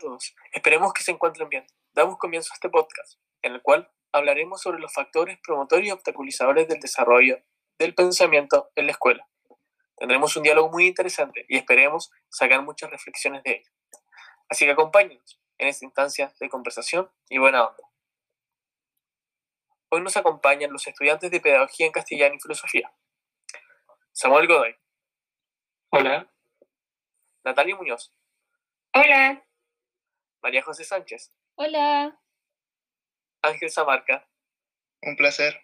todos, esperemos que se encuentren bien. Damos comienzo a este podcast, en el cual hablaremos sobre los factores promotores y obstaculizadores del desarrollo del pensamiento en la escuela. Tendremos un diálogo muy interesante y esperemos sacar muchas reflexiones de ello. Así que acompáñenos en esta instancia de conversación y buena onda. Hoy nos acompañan los estudiantes de Pedagogía en Castellano y Filosofía. Samuel Godoy. Hola. Natalia Muñoz. Hola. María José Sánchez. Hola. Ángel Zamarca. Un placer.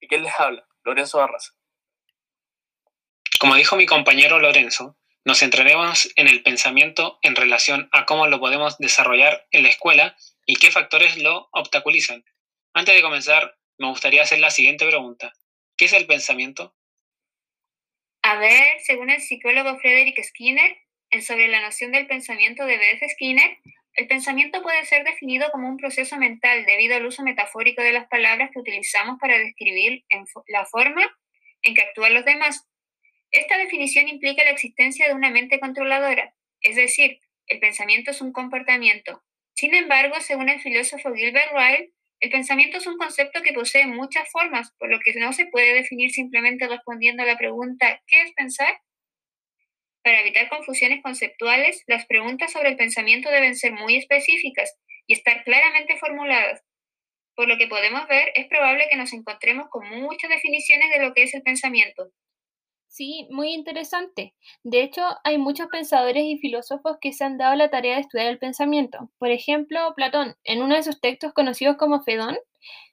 ¿Y quién les habla? Lorenzo Barras. Como dijo mi compañero Lorenzo, nos centraremos en el pensamiento en relación a cómo lo podemos desarrollar en la escuela y qué factores lo obstaculizan. Antes de comenzar, me gustaría hacer la siguiente pregunta. ¿Qué es el pensamiento? A ver, según el psicólogo Frederick Skinner, en Sobre la noción del pensamiento de Beth Skinner, el pensamiento puede ser definido como un proceso mental debido al uso metafórico de las palabras que utilizamos para describir la forma en que actúan los demás. Esta definición implica la existencia de una mente controladora, es decir, el pensamiento es un comportamiento. Sin embargo, según el filósofo Gilbert Ryle, el pensamiento es un concepto que posee muchas formas, por lo que no se puede definir simplemente respondiendo a la pregunta ¿qué es pensar? Para evitar confusiones conceptuales, las preguntas sobre el pensamiento deben ser muy específicas y estar claramente formuladas. Por lo que podemos ver, es probable que nos encontremos con muchas definiciones de lo que es el pensamiento. Sí, muy interesante. De hecho, hay muchos pensadores y filósofos que se han dado la tarea de estudiar el pensamiento. Por ejemplo, Platón, en uno de sus textos conocidos como Fedón,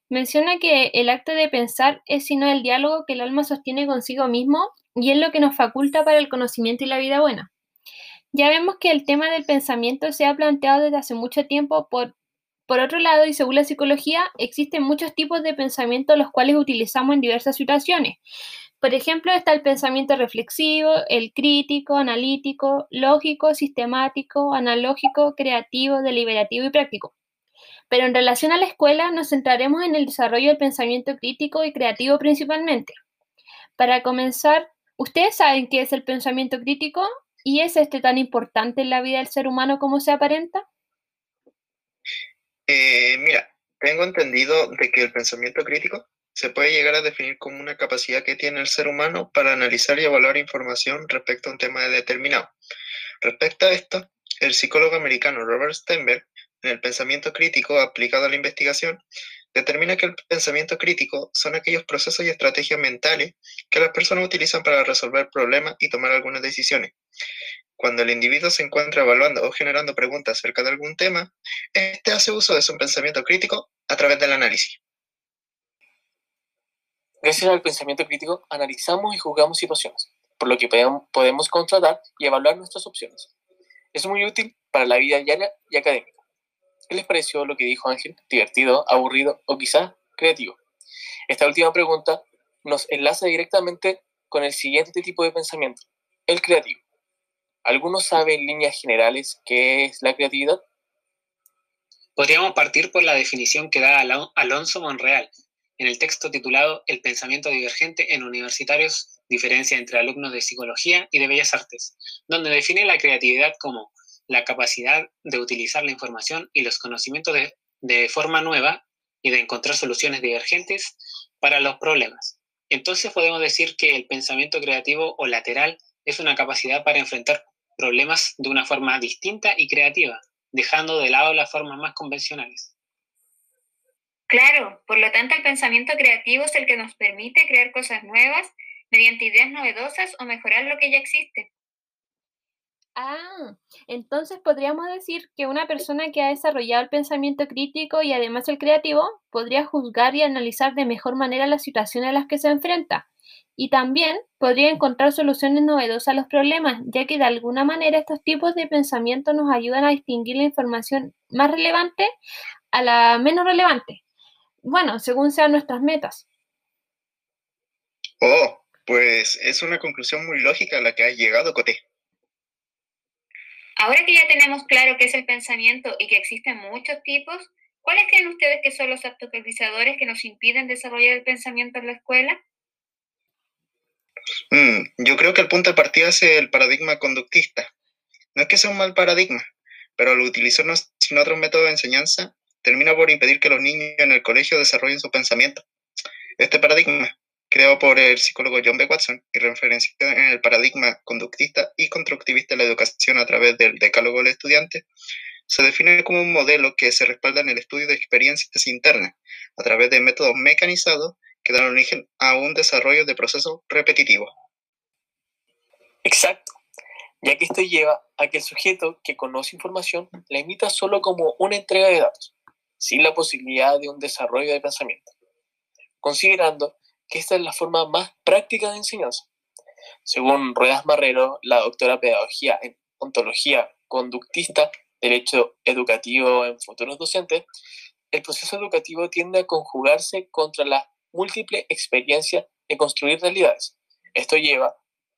menciona que el acto de pensar es sino el diálogo que el alma sostiene consigo mismo y es lo que nos faculta para el conocimiento y la vida buena. Ya vemos que el tema del pensamiento se ha planteado desde hace mucho tiempo por, por otro lado, y según la psicología, existen muchos tipos de pensamiento los cuales utilizamos en diversas situaciones. Por ejemplo, está el pensamiento reflexivo, el crítico, analítico, lógico, sistemático, analógico, creativo, deliberativo y práctico. Pero en relación a la escuela nos centraremos en el desarrollo del pensamiento crítico y creativo principalmente. Para comenzar, ¿Ustedes saben qué es el pensamiento crítico? ¿Y es este tan importante en la vida del ser humano como se aparenta? Eh, mira, tengo entendido de que el pensamiento crítico se puede llegar a definir como una capacidad que tiene el ser humano para analizar y evaluar información respecto a un tema determinado. Respecto a esto, el psicólogo americano Robert Steinberg, el pensamiento crítico aplicado a la investigación, determina que el pensamiento crítico son aquellos procesos y estrategias mentales que las personas utilizan para resolver problemas y tomar algunas decisiones. Cuando el individuo se encuentra evaluando o generando preguntas acerca de algún tema, este hace uso de su pensamiento crítico a través del análisis. Gracias al pensamiento crítico, analizamos y juzgamos situaciones, por lo que podemos contratar y evaluar nuestras opciones. Es muy útil para la vida diaria y académica. ¿Qué les pareció lo que dijo Ángel? ¿Divertido, aburrido o quizás creativo? Esta última pregunta nos enlaza directamente con el siguiente tipo de pensamiento, el creativo. ¿Algunos saben en líneas generales qué es la creatividad? Podríamos partir por la definición que da Alonso Monreal en el texto titulado El pensamiento divergente en universitarios, diferencia entre alumnos de psicología y de bellas artes, donde define la creatividad como la capacidad de utilizar la información y los conocimientos de, forma nueva y de encontrar soluciones divergentes para los problemas. Entonces podemos decir que el pensamiento creativo o lateral es una capacidad para enfrentar problemas de una forma distinta y creativa, dejando de lado las formas más convencionales. Claro, por lo tanto el pensamiento creativo es el que nos permite crear cosas nuevas mediante ideas novedosas o mejorar lo que ya existe. Ah, entonces podríamos decir que una persona que ha desarrollado el pensamiento crítico y además el creativo podría juzgar y analizar de mejor manera las situaciones a las que se enfrenta. Y también podría encontrar soluciones novedosas a los problemas, ya que de alguna manera estos tipos de pensamiento nos ayudan a distinguir la información más relevante a la menos relevante. Bueno, según sean nuestras metas. Oh, pues es una conclusión muy lógica a la que has llegado, Coté. Ahora que ya tenemos claro qué es el pensamiento y que existen muchos tipos, ¿cuáles creen ustedes que son los obstaculizadores que nos impiden desarrollar el pensamiento en la escuela? Mm, yo creo que el punto de partida es el paradigma conductista. No es que sea un mal paradigma, pero al utilizarlo sin otro método de enseñanza, termina por impedir que los niños en el colegio desarrollen su pensamiento. Este paradigma, creado por el psicólogo John B. Watson y referenciado en el paradigma conductista y constructivista de la educación a través del decálogo del estudiante, se define como un modelo que se respalda en el estudio de experiencias internas a través de métodos mecanizados que dan origen a un desarrollo de procesos repetitivos. Exacto, ya que esto lleva a que el sujeto que conoce información la imita solo como una entrega de datos, sin la posibilidad de un desarrollo de pensamiento, considerando que esta es la forma más práctica de enseñanza. Según Ruedas Marrero, la doctora pedagogía en ontología conductista, derecho educativo en futuros docentes, el proceso educativo tiende a conjugarse contra la múltiple experiencia de construir realidades. Esto lleva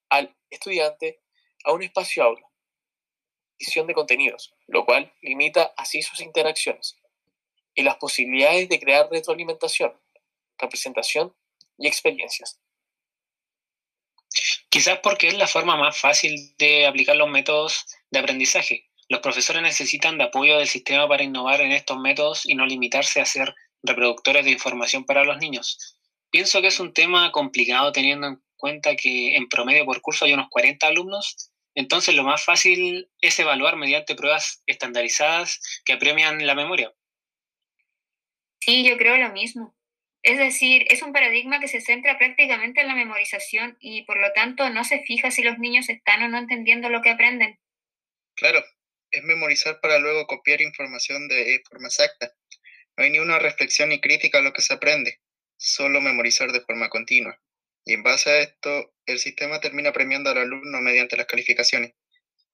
al estudiante a un espacio aula, visión de contenidos, lo cual limita así sus interacciones y las posibilidades de crear retroalimentación, representación y experiencias. Quizás porque es la forma más fácil de aplicar los métodos de aprendizaje. Los profesores necesitan de apoyo del sistema para innovar en estos métodos y no limitarse a ser reproductores de información para los niños. Pienso que es un tema complicado teniendo en cuenta que en promedio por curso hay unos 40 alumnos, entonces lo más fácil es evaluar mediante pruebas estandarizadas que apremian la memoria. Sí, yo creo lo mismo. Es decir, es un paradigma que se centra prácticamente en la memorización y por lo tanto no se fija si los niños están o no entendiendo lo que aprenden. Claro, es memorizar para luego copiar información de forma exacta. No hay ni una reflexión ni crítica a lo que se aprende, solo memorizar de forma continua. Y en base a esto, el sistema termina premiando al alumno mediante las calificaciones.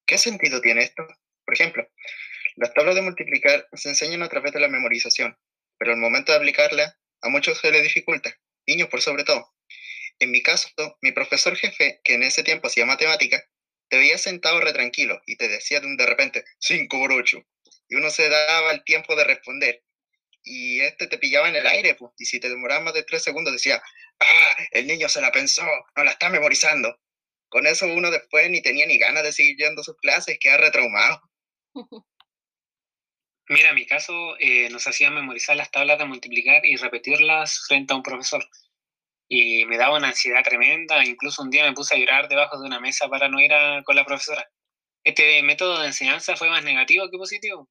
¿Qué sentido tiene esto? Por ejemplo, las tablas de multiplicar se enseñan a través de la memorización, pero al momento de aplicarla a muchos se les dificulta, niños por sobre todo. En mi caso, mi profesor jefe, que en ese tiempo hacía matemática, te veía sentado re tranquilo y te decía de repente 5 por 8. Y uno se daba el tiempo de responder. Y este te pillaba en el aire, pues. Y si te demoraba más de 3 segundos, decía, ah, el niño se la pensó, no la está memorizando. Con eso uno después ni tenía ni ganas de seguir yendo sus clases, queda retraumado. Mira, en mi caso eh, nos hacían memorizar las tablas de multiplicar y repetirlas frente a un profesor. Y me daba una ansiedad tremenda, incluso un día me puse a llorar debajo de una mesa para no ir con la profesora. Este método de enseñanza fue más negativo que positivo,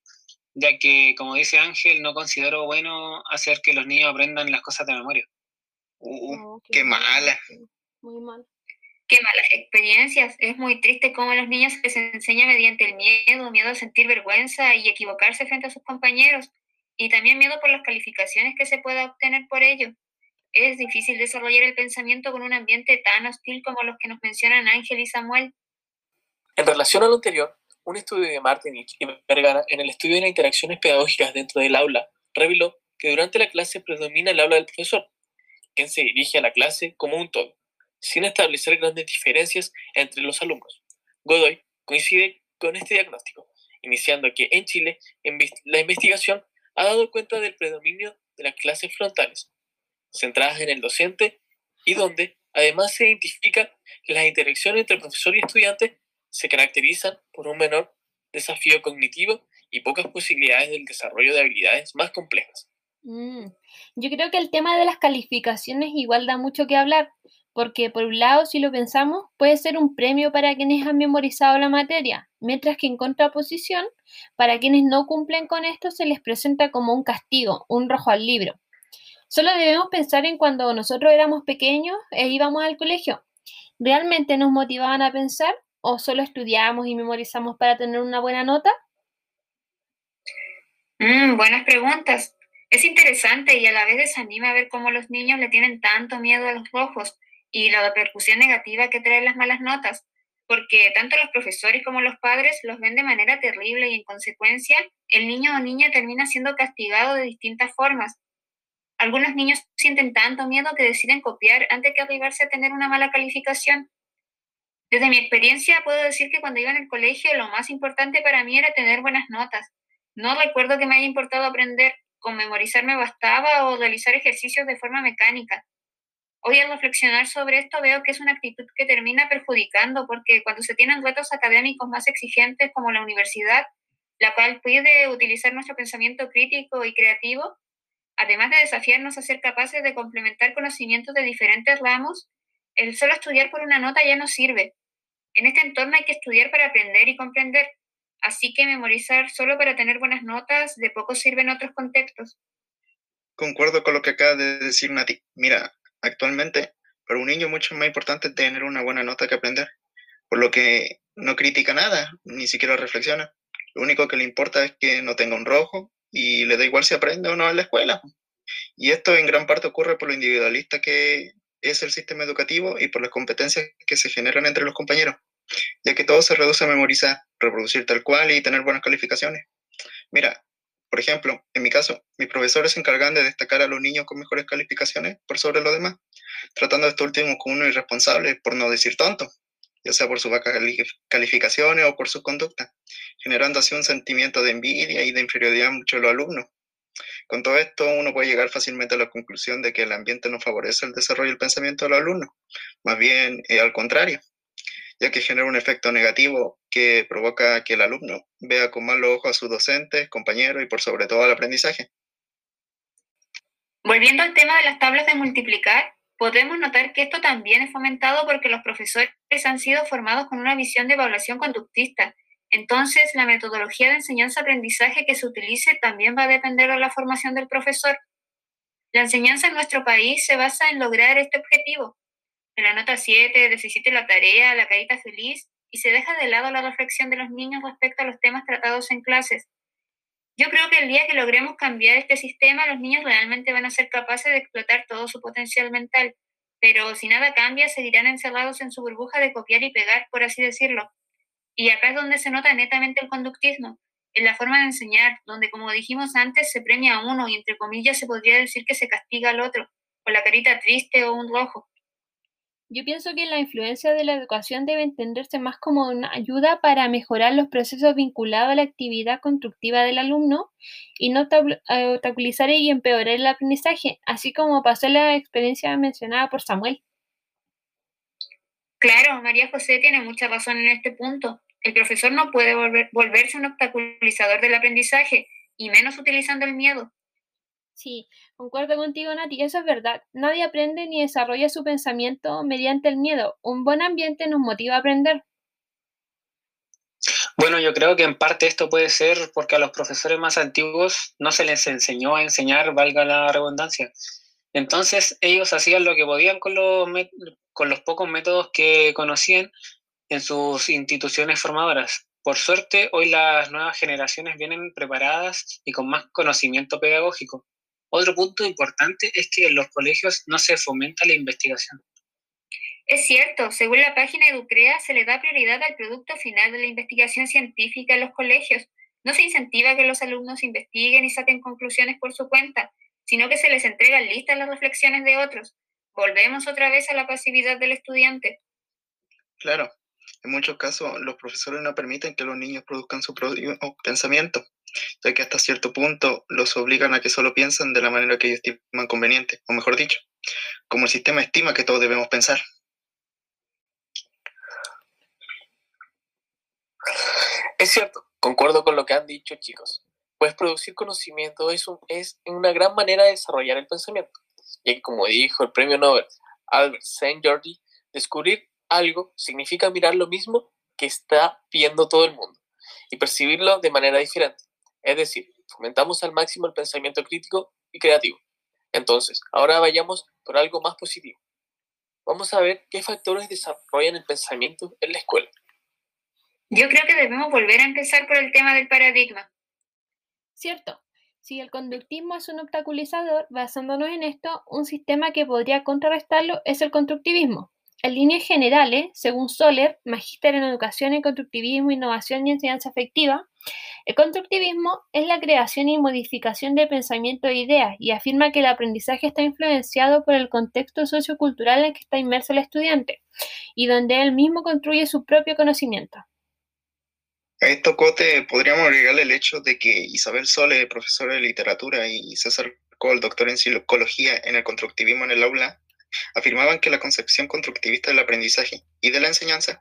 ya que, como dice Ángel, no considero bueno hacer que los niños aprendan las cosas de memoria. Uh, oh, qué, mala. Muy mal qué malas experiencias. Es muy triste cómo a los niños se les enseña mediante el miedo, miedo a sentir vergüenza y equivocarse frente a sus compañeros, y también miedo por las calificaciones que se pueda obtener por ello. Es difícil desarrollar el pensamiento con un ambiente tan hostil como los que nos mencionan Ángel y Samuel. En relación a lo anterior, un estudio de Martinich y Vergara en el estudio de las interacciones pedagógicas dentro del aula reveló que durante la clase predomina el habla del profesor, quien se dirige a la clase como un todo sin establecer grandes diferencias entre los alumnos. Godoy coincide con este diagnóstico, iniciando que en Chile la investigación ha dado cuenta del predominio de las clases frontales, centradas en el docente y donde además se identifica que las interacciones entre profesor y estudiante se caracterizan por un menor desafío cognitivo y pocas posibilidades del desarrollo de habilidades más complejas. Mm, yo creo que el tema de las calificaciones igual da mucho que hablar, porque por un lado, si lo pensamos, puede ser un premio para quienes han memorizado la materia, mientras que en contraposición, para quienes no cumplen con esto se les presenta como un castigo, un rojo al libro. Solo debemos pensar en cuando nosotros éramos pequeños e íbamos al colegio. ¿Realmente nos motivaban a pensar o solo estudiábamos y memorizamos para tener una buena nota? Mm, buenas preguntas. Es interesante y a la vez desanima ver cómo los niños le tienen tanto miedo a los rojos y la repercusión negativa que traen las malas notas, porque tanto los profesores como los padres los ven de manera terrible y en consecuencia el niño o niña termina siendo castigado de distintas formas. Algunos niños sienten tanto miedo que deciden copiar antes que arribarse a tener una mala calificación. Desde mi experiencia puedo decir que cuando iba en el colegio lo más importante para mí era tener buenas notas. No recuerdo que me haya importado aprender, con memorizarme bastaba o realizar ejercicios de forma mecánica. Hoy al reflexionar sobre esto veo que es una actitud que termina perjudicando porque cuando se tienen retos académicos más exigentes como la universidad, la cual puede utilizar nuestro pensamiento crítico y creativo, además de desafiarnos a ser capaces de complementar conocimientos de diferentes ramos, el solo estudiar por una nota ya no sirve. En este entorno hay que estudiar para aprender y comprender, así que memorizar solo para tener buenas notas de poco sirve en otros contextos. Concuerdo con lo que acaba de decir Nati. Mira, actualmente para un niño mucho más importante tener una buena nota que aprender, por lo que no critica nada, ni siquiera reflexiona. Lo único que le importa es que no tenga un rojo y le da igual si aprende o no en la escuela. Y esto en gran parte ocurre por lo individualista que es el sistema educativo y por las competencias que se generan entre los compañeros, ya que todo se reduce a memorizar, reproducir tal cual y tener buenas calificaciones. Mira, por ejemplo, en mi caso, mis profesores se encargan de destacar a los niños con mejores calificaciones por sobre los demás, tratando a estos últimos como uno irresponsable, por no decir tonto, ya sea por sus vacas calificaciones o por su conducta, generando así un sentimiento de envidia y de inferioridad mucho a los alumnos. Con todo esto, uno puede llegar fácilmente a la conclusión de que el ambiente no favorece el desarrollo del pensamiento de los alumnos, más bien eh, al contrario, ya que genera un efecto negativo que provoca que el alumno vea con malos ojos a sus docentes, compañeros y por sobre todo al aprendizaje. Volviendo al tema de las tablas de multiplicar, podemos notar que esto también es fomentado porque los profesores han sido formados con una visión de evaluación conductista. Entonces, la metodología de enseñanza-aprendizaje que se utilice también va a depender de la formación del profesor. La enseñanza en nuestro país se basa en lograr este objetivo. En la nota 7, 17 la tarea, la carita feliz, y se deja de lado la reflexión de los niños respecto a los temas tratados en clases. Yo creo que el día que logremos cambiar este sistema, los niños realmente van a ser capaces de explotar todo su potencial mental, pero si nada cambia, seguirán encerrados en su burbuja de copiar y pegar, por así decirlo. Y acá es donde se nota netamente el conductismo, en la forma de enseñar, donde como dijimos antes se premia a uno y entre comillas se podría decir que se castiga al otro, con la carita triste o un rojo. Yo pienso que la influencia de la educación debe entenderse más como una ayuda para mejorar los procesos vinculados a la actividad constructiva del alumno y no eh, obstaculizar y empeorar el aprendizaje, así como pasó la experiencia mencionada por Samuel. Claro, María José tiene mucha razón en este punto. El profesor no puede volverse un obstaculizador del aprendizaje, y menos utilizando el miedo. Sí, concuerdo contigo, Nati, eso es verdad. Nadie aprende ni desarrolla su pensamiento mediante el miedo. Un buen ambiente nos motiva a aprender. Bueno, yo creo que en parte esto puede ser porque a los profesores más antiguos no se les enseñó a enseñar, valga la redundancia. Entonces ellos hacían lo que podían con los, con los pocos métodos que conocían en sus instituciones formadoras. Por suerte, hoy las nuevas generaciones vienen preparadas y con más conocimiento pedagógico. Otro punto importante es que en los colegios no se fomenta la investigación. Es cierto, según la página Educrea, se le da prioridad al producto final de la investigación científica en los colegios. No se incentiva que los alumnos investiguen y saquen conclusiones por su cuenta, sino que se les entregan listas las reflexiones de otros. Volvemos otra vez a la pasividad del estudiante. Claro, en muchos casos los profesores no permiten que los niños produzcan su propio pensamiento ya que hasta cierto punto los obligan a que solo piensen de la manera que ellos estiman conveniente, o mejor dicho, como el sistema estima que todos debemos pensar. Es cierto, concuerdo con lo que han dicho chicos, pues producir conocimiento es, es una gran manera de desarrollar el pensamiento, ya que como dijo el premio Nobel Albert Saint Jordi, descubrir algo significa mirar lo mismo que está viendo todo el mundo y percibirlo de manera diferente. Es decir, fomentamos al máximo el pensamiento crítico y creativo. Entonces, ahora vayamos por algo más positivo. Vamos a ver qué factores desarrollan el pensamiento en la escuela. Yo creo que debemos volver a empezar por el tema del paradigma. Cierto. Si el conductismo es un obstaculizador, basándonos en esto, un sistema que podría contrarrestarlo es el constructivismo. En líneas generales, según Soler, magíster en Educación en Constructivismo, Innovación y Enseñanza Efectiva, el constructivismo es la creación y modificación de pensamiento e ideas y afirma que el aprendizaje está influenciado por el contexto sociocultural en que está inmerso el estudiante y donde él mismo construye su propio conocimiento. A esto, Cote, podríamos agregarle el hecho de que Isabel Sole, profesora de literatura, y César Cole, doctor en psicología en el constructivismo en el aula, afirmaban que la concepción constructivista del aprendizaje y de la enseñanza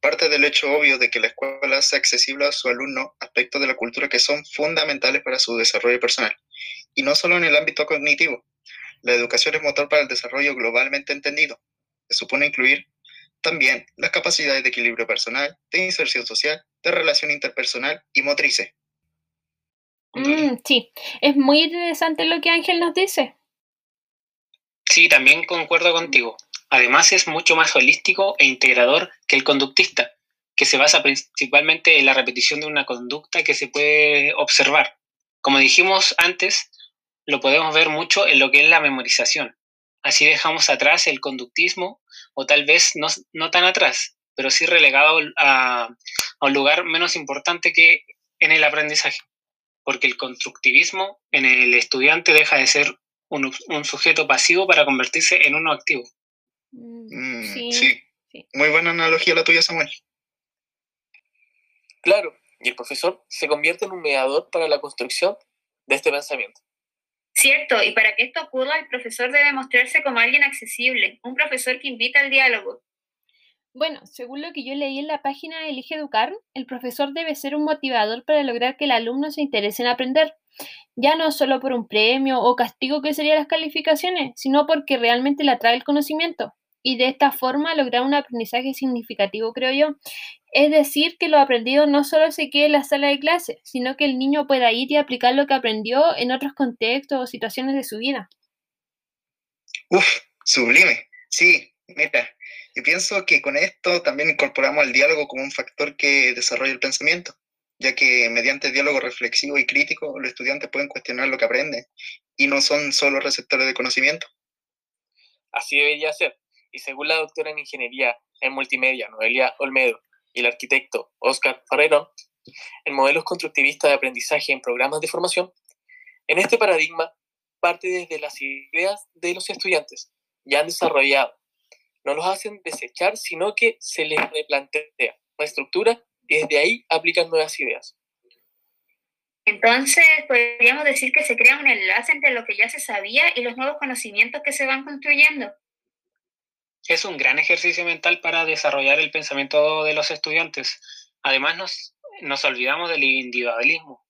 parte del hecho obvio de que la escuela hace accesible a su alumno aspectos de la cultura que son fundamentales para su desarrollo personal, y no solo en el ámbito cognitivo. La educación es motor para el desarrollo globalmente entendido, supone incluir también las capacidades de equilibrio personal, de inserción social, de relación interpersonal y motrices. Mm, sí, es muy interesante lo que Ángel nos dice. Sí, también concuerdo contigo. Además es mucho más holístico e integrador que el conductista, que se basa principalmente en la repetición de una conducta que se puede observar. Como dijimos antes, lo podemos ver mucho en lo que es la memorización. Así dejamos atrás el conductismo, o tal vez no, tan atrás, pero sí relegado a, un lugar menos importante que en el aprendizaje, porque el constructivismo en el estudiante deja de ser un, sujeto pasivo para convertirse en uno activo. Mm, mm, sí, Muy buena analogía la tuya, Samuel. Claro, y el profesor se convierte en un mediador para la construcción de este pensamiento. Cierto, y para que esto ocurra, el profesor debe mostrarse como alguien accesible, un profesor que invita al diálogo. Bueno, según lo que yo leí en la página Elige Educar, el profesor debe ser un motivador para lograr que el alumno se interese en aprender ya no solo por un premio o castigo que serían las calificaciones, sino porque realmente le atrae el conocimiento y de esta forma lograr un aprendizaje significativo, creo yo. Es decir, que lo aprendido no solo se quede en la sala de clase, sino que el niño pueda ir y aplicar lo que aprendió en otros contextos o situaciones de su vida. Uf, sublime. Sí, meta. Yo pienso que con esto también incorporamos el diálogo como un factor que desarrolla el pensamiento ya que mediante diálogo reflexivo y crítico los estudiantes pueden cuestionar lo que aprenden y no son solo receptores de conocimiento. Así debería ser, y según la doctora en Ingeniería en Multimedia, Noelia Olmedo, y el arquitecto Oscar Ferrero, en modelos constructivistas de aprendizaje en programas de formación, en este paradigma parte desde las ideas de los estudiantes ya han desarrollado. No los hacen desechar, sino que se les replantea la estructura desde ahí aplican nuevas ideas. Entonces, podríamos decir que se crea un enlace entre lo que ya se sabía y los nuevos conocimientos que se van construyendo. Es un gran ejercicio mental para desarrollar el pensamiento de los estudiantes. Además, nos, nos olvidamos del individualismo,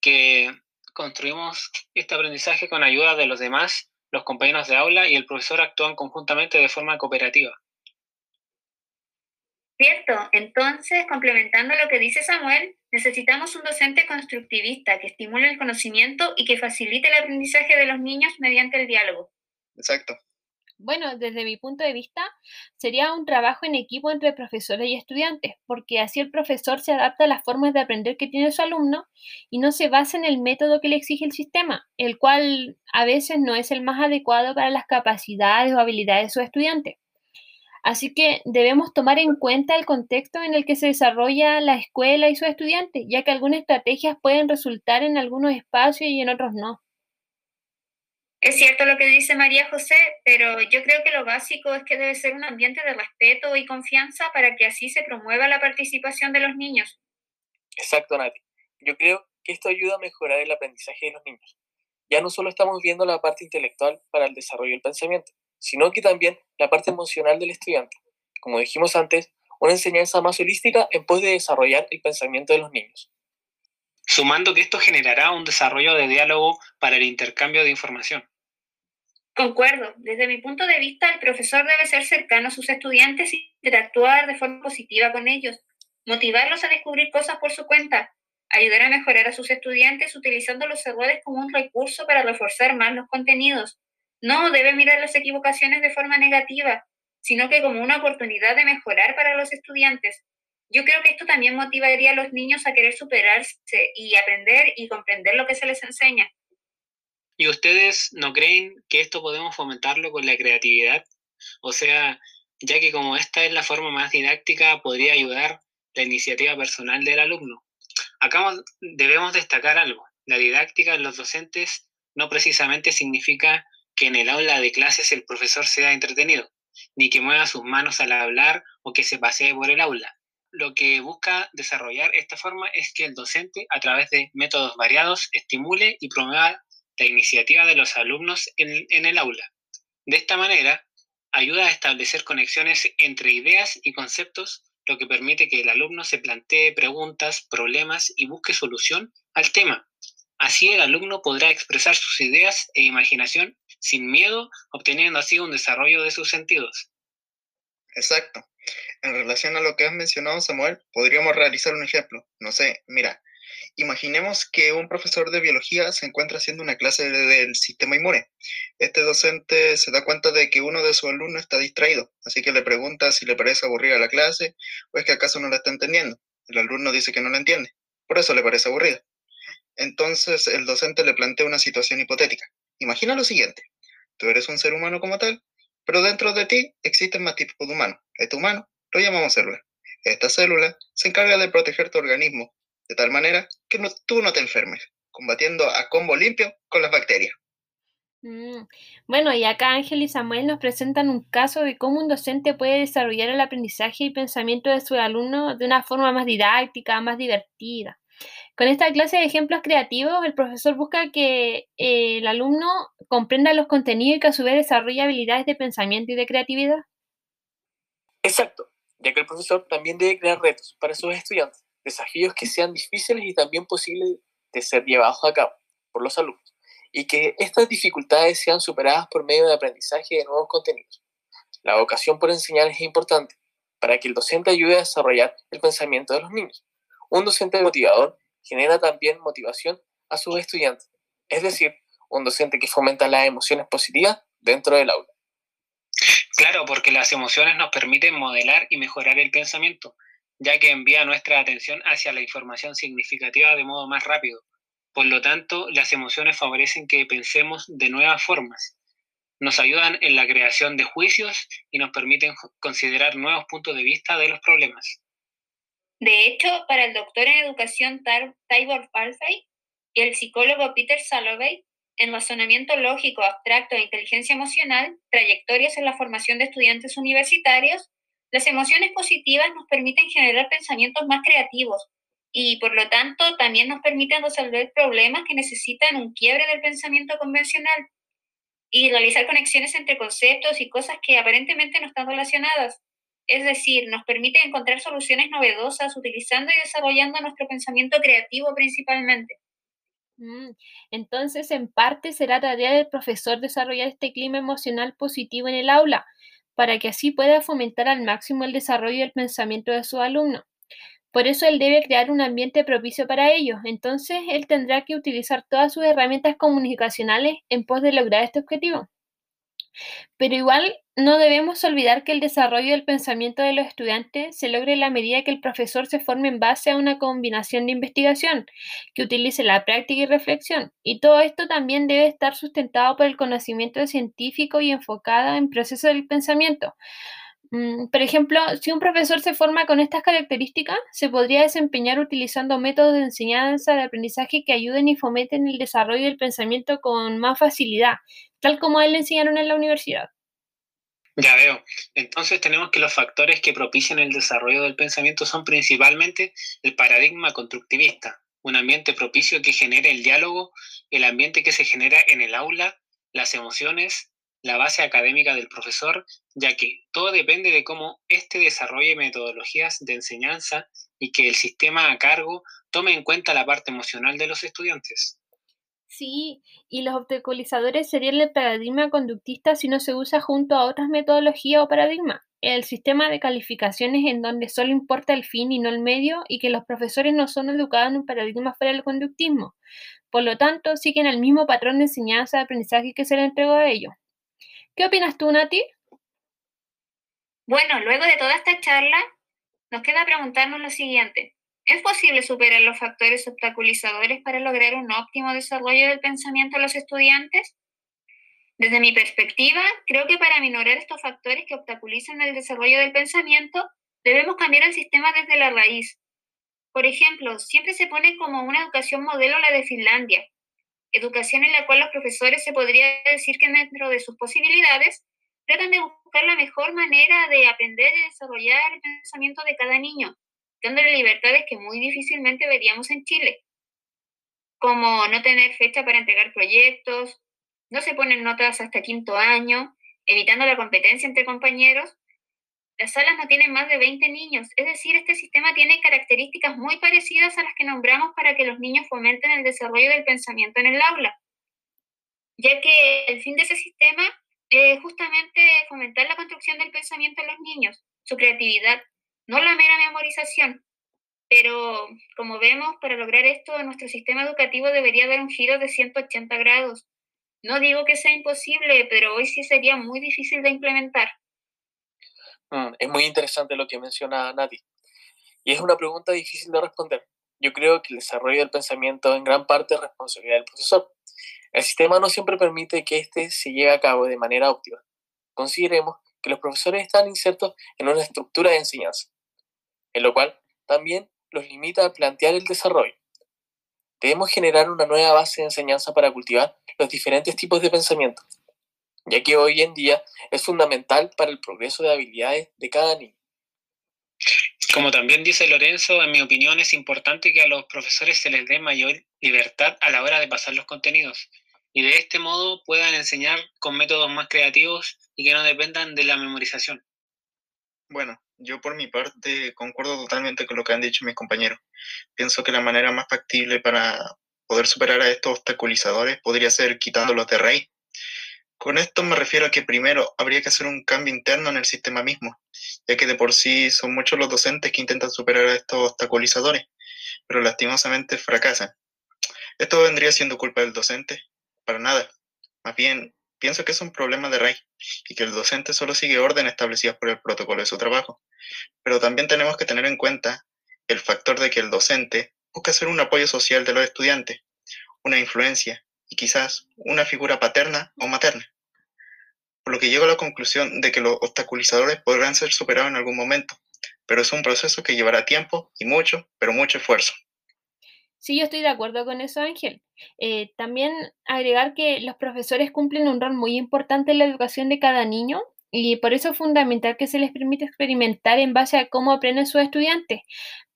que construimos este aprendizaje con ayuda de los demás, los compañeros de aula y el profesor actúan conjuntamente de forma cooperativa. Cierto, entonces, complementando lo que dice Samuel, necesitamos un docente constructivista que estimule el conocimiento y que facilite el aprendizaje de los niños mediante el diálogo. Exacto. Bueno, desde mi punto de vista, sería un trabajo en equipo entre profesores y estudiantes, porque así el profesor se adapta a las formas de aprender que tiene su alumno y no se basa en el método que le exige el sistema, el cual a veces no es el más adecuado para las capacidades o habilidades de su estudiante. Así que debemos tomar en cuenta el contexto en el que se desarrolla la escuela y sus estudiantes, ya que algunas estrategias pueden resultar en algunos espacios y en otros no. Es cierto lo que dice María José, pero yo creo que lo básico es que debe ser un ambiente de respeto y confianza para que así se promueva la participación de los niños. Exacto, Nati. Yo creo que esto ayuda a mejorar el aprendizaje de los niños. Ya no solo estamos viendo la parte intelectual para el desarrollo del pensamiento, sino que también la parte emocional del estudiante. Como dijimos antes, una enseñanza más holística en pos de desarrollar el pensamiento de los niños. Sumando que esto generará un desarrollo de diálogo para el intercambio de información. Concuerdo. Desde mi punto de vista, el profesor debe ser cercano a sus estudiantes y interactuar de forma positiva con ellos, motivarlos a descubrir cosas por su cuenta, ayudar a mejorar a sus estudiantes utilizando los errores como un recurso para reforzar más los contenidos, no debe mirar las equivocaciones de forma negativa, sino que como una oportunidad de mejorar para los estudiantes. Yo creo que esto también motivaría a los niños a querer superarse y aprender y comprender lo que se les enseña. ¿Y ustedes no creen que esto podemos fomentarlo con la creatividad? O sea, ya que como esta es la forma más didáctica, podría ayudar la iniciativa personal del alumno. Acá debemos destacar algo. La didáctica en los docentes no precisamente significa que en el aula de clases el profesor sea entretenido, ni que mueva sus manos al hablar o que se pasee por el aula. Lo que busca desarrollar esta forma es que el docente, a través de métodos variados, estimule y promueva la iniciativa de los alumnos en, el aula. De esta manera, ayuda a establecer conexiones entre ideas y conceptos, lo que permite que el alumno se plantee preguntas, problemas y busque solución al tema. Así el alumno podrá expresar sus ideas e imaginación sin miedo, obteniendo así un desarrollo de sus sentidos. Exacto. En relación a lo que has mencionado, Samuel, podríamos realizar un ejemplo. No sé, mira, imaginemos que un profesor de biología se encuentra haciendo una clase del sistema inmune. Este docente se da cuenta de que uno de sus alumnos está distraído, así que le pregunta si le parece aburrida la clase o es que acaso no la está entendiendo. El alumno dice que no la entiende, por eso le parece aburrida. Entonces el docente le plantea una situación hipotética. Imagina lo siguiente, tú eres un ser humano como tal, pero dentro de ti existen más tipos de humanos. Este humano lo llamamos célula. Esta célula se encarga de proteger tu organismo de tal manera que tú no te enfermes, combatiendo a combo limpio con las bacterias. Mm, bueno, y acá Ángel y Samuel nos presentan un caso de cómo un docente puede desarrollar el aprendizaje y pensamiento de su alumno de una forma más didáctica, más divertida. Con esta clase de ejemplos creativos, el profesor busca que eh, el alumno comprenda los contenidos y que a su vez desarrolle habilidades de pensamiento y de creatividad. Exacto, ya que el profesor también debe crear retos para sus estudiantes, desafíos que sean difíciles y también posibles de ser llevados a cabo por los alumnos, y que estas dificultades sean superadas por medio de aprendizaje de nuevos contenidos. La vocación por enseñar es importante para que el docente ayude a desarrollar el pensamiento de los niños. Un docente motivador genera también motivación a sus estudiantes, es decir, un docente que fomenta las emociones positivas dentro del aula. Claro, porque las emociones nos permiten modelar y mejorar el pensamiento, ya que envía nuestra atención hacia la información significativa de modo más rápido. Por lo tanto, las emociones favorecen que pensemos de nuevas formas, nos ayudan en la creación de juicios y nos permiten considerar nuevos puntos de vista de los problemas. De hecho, para el doctor en educación Tybor Falfey y el psicólogo Peter Salovey, en razonamiento lógico, abstracto e inteligencia emocional, trayectorias en la formación de estudiantes universitarios, las emociones positivas nos permiten generar pensamientos más creativos y, por lo tanto, también nos permiten resolver problemas que necesitan un quiebre del pensamiento convencional y realizar conexiones entre conceptos y cosas que aparentemente no están relacionadas. Es decir, nos permite encontrar soluciones novedosas utilizando y desarrollando nuestro pensamiento creativo principalmente. Mm, entonces, en parte será tarea del profesor desarrollar este clima emocional positivo en el aula, para que así pueda fomentar al máximo el desarrollo del pensamiento de su alumno. Por eso él debe crear un ambiente propicio para ello. Entonces, él tendrá que utilizar todas sus herramientas comunicacionales en pos de lograr este objetivo. Pero igual no debemos olvidar que el desarrollo del pensamiento de los estudiantes se logre en la medida que el profesor se forme en base a una combinación de investigación, que utilice la práctica y reflexión. Y todo esto también debe estar sustentado por el conocimiento científico y enfocado en procesos del pensamiento. Mm, por ejemplo, si un profesor se forma con estas características, se podría desempeñar utilizando métodos de enseñanza, de aprendizaje que ayuden y fomenten el desarrollo del pensamiento con más facilidad, tal como a él le enseñaron en la universidad. Ya veo. Entonces tenemos que los factores que propician el desarrollo del pensamiento son principalmente el paradigma constructivista, un ambiente propicio que genere el diálogo, el ambiente que se genera en el aula, las emociones, la base académica del profesor, ya que todo depende de cómo éste desarrolle metodologías de enseñanza y que el sistema a cargo tome en cuenta la parte emocional de los estudiantes. Sí, y los obstaculizadores serían el paradigma conductista si no se usa junto a otras metodologías o paradigmas. El sistema de calificaciones en donde solo importa el fin y no el medio y que los profesores no son educados en un paradigma fuera del conductismo. Por lo tanto, siguen el mismo patrón de enseñanza y aprendizaje que se le entregó a ellos. ¿Qué opinas tú, Nati? Bueno, luego de toda esta charla, nos queda preguntarnos lo siguiente. ¿Es posible superar los factores obstaculizadores para lograr un óptimo desarrollo del pensamiento de los estudiantes? Desde mi perspectiva, creo que para minorar estos factores que obstaculizan el desarrollo del pensamiento, debemos cambiar el sistema desde la raíz. Por ejemplo, siempre se pone como una educación modelo la de Finlandia, educación en la cual los profesores se podría decir que dentro de sus posibilidades tratan de buscar la mejor manera de aprender y desarrollar el pensamiento de cada niño, dándole libertades que muy difícilmente veríamos en Chile, como no tener fecha para entregar proyectos, no se ponen notas hasta quinto año evitando la competencia entre compañeros. Las salas no tienen más de 20 niños, es decir, este sistema tiene características muy parecidas a las que nombramos para que los niños fomenten el desarrollo del pensamiento en el aula, ya que el fin de ese sistema es justamente fomentar la construcción del pensamiento en los niños, su creatividad, no la mera memorización. Pero, como vemos, para lograr esto, nuestro sistema educativo debería dar un giro de 180 grados. No digo que sea imposible, pero hoy sí sería muy difícil de implementar. Mm, es muy interesante lo que menciona Nati. Y es una pregunta difícil de responder. Yo creo que el desarrollo del pensamiento en gran parte es responsabilidad del profesor. El sistema no siempre permite que éste se lleve a cabo de manera óptima. Consideremos que los profesores están insertos en una estructura de enseñanza, en lo cual también los limita a plantear el desarrollo. Debemos generar una nueva base de enseñanza para cultivar los diferentes tipos de pensamiento, ya que hoy en día es fundamental para el progreso de habilidades de cada niño. Como también dice Lorenzo, en mi opinión es importante que a los profesores se les dé mayor libertad a la hora de pasar los contenidos y de este modo puedan enseñar con métodos más creativos y que no dependan de la memorización. Bueno, yo por mi parte concuerdo totalmente con lo que han dicho mis compañeros. Pienso que la manera más factible para poder superar a estos obstaculizadores podría ser quitándolos de raíz. Con esto me refiero a que primero habría que hacer un cambio interno en el sistema mismo, ya que de por sí son muchos los docentes que intentan superar a estos obstaculizadores, pero lastimosamente fracasan. ¿Esto vendría siendo culpa del docente? Para nada. Más bien, pienso que es un problema de raíz y que el docente solo sigue órdenes establecidas por el protocolo de su trabajo. Pero también tenemos que tener en cuenta el factor de que el docente busca ser un apoyo social de los estudiantes, una influencia y quizás una figura paterna o materna. Por lo que llego a la conclusión de que los obstaculizadores podrán ser superados en algún momento, pero es un proceso que llevará tiempo y mucho, pero mucho esfuerzo. Sí, yo estoy de acuerdo con eso, Ángel. Eh, también agregar que los profesores cumplen un rol muy importante en la educación de cada niño y por eso es fundamental que se les permita experimentar en base a cómo aprenden sus estudiantes,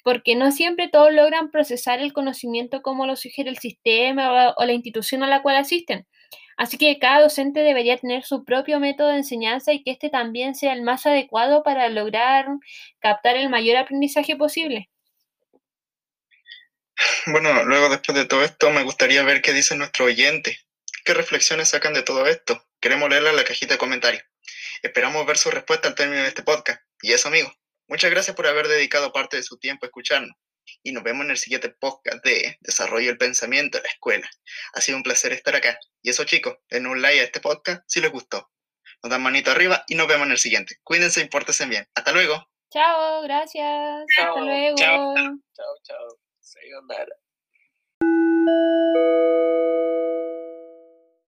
porque no siempre todos logran procesar el conocimiento como lo sugiere el sistema o la institución a la cual asisten. Así que cada docente debería tener su propio método de enseñanza y que este también sea el más adecuado para lograr captar el mayor aprendizaje posible. Bueno, luego después de todo esto, me gustaría ver qué dice nuestro oyente. ¿Qué reflexiones sacan de todo esto? Queremos leerla en la cajita de comentarios. Esperamos ver su respuesta al término de este podcast. Y eso, amigo. Muchas gracias por haber dedicado parte de su tiempo a escucharnos. Y nos vemos en el siguiente podcast de Desarrollo del Pensamiento en la Escuela. Ha sido un placer estar acá. Y eso, chicos, den un like a este podcast si les gustó. Nos dan manito arriba y nos vemos en el siguiente. Cuídense y pórtense bien. Hasta luego. Chao, gracias. Hasta luego. Chao, chao. Sayonara.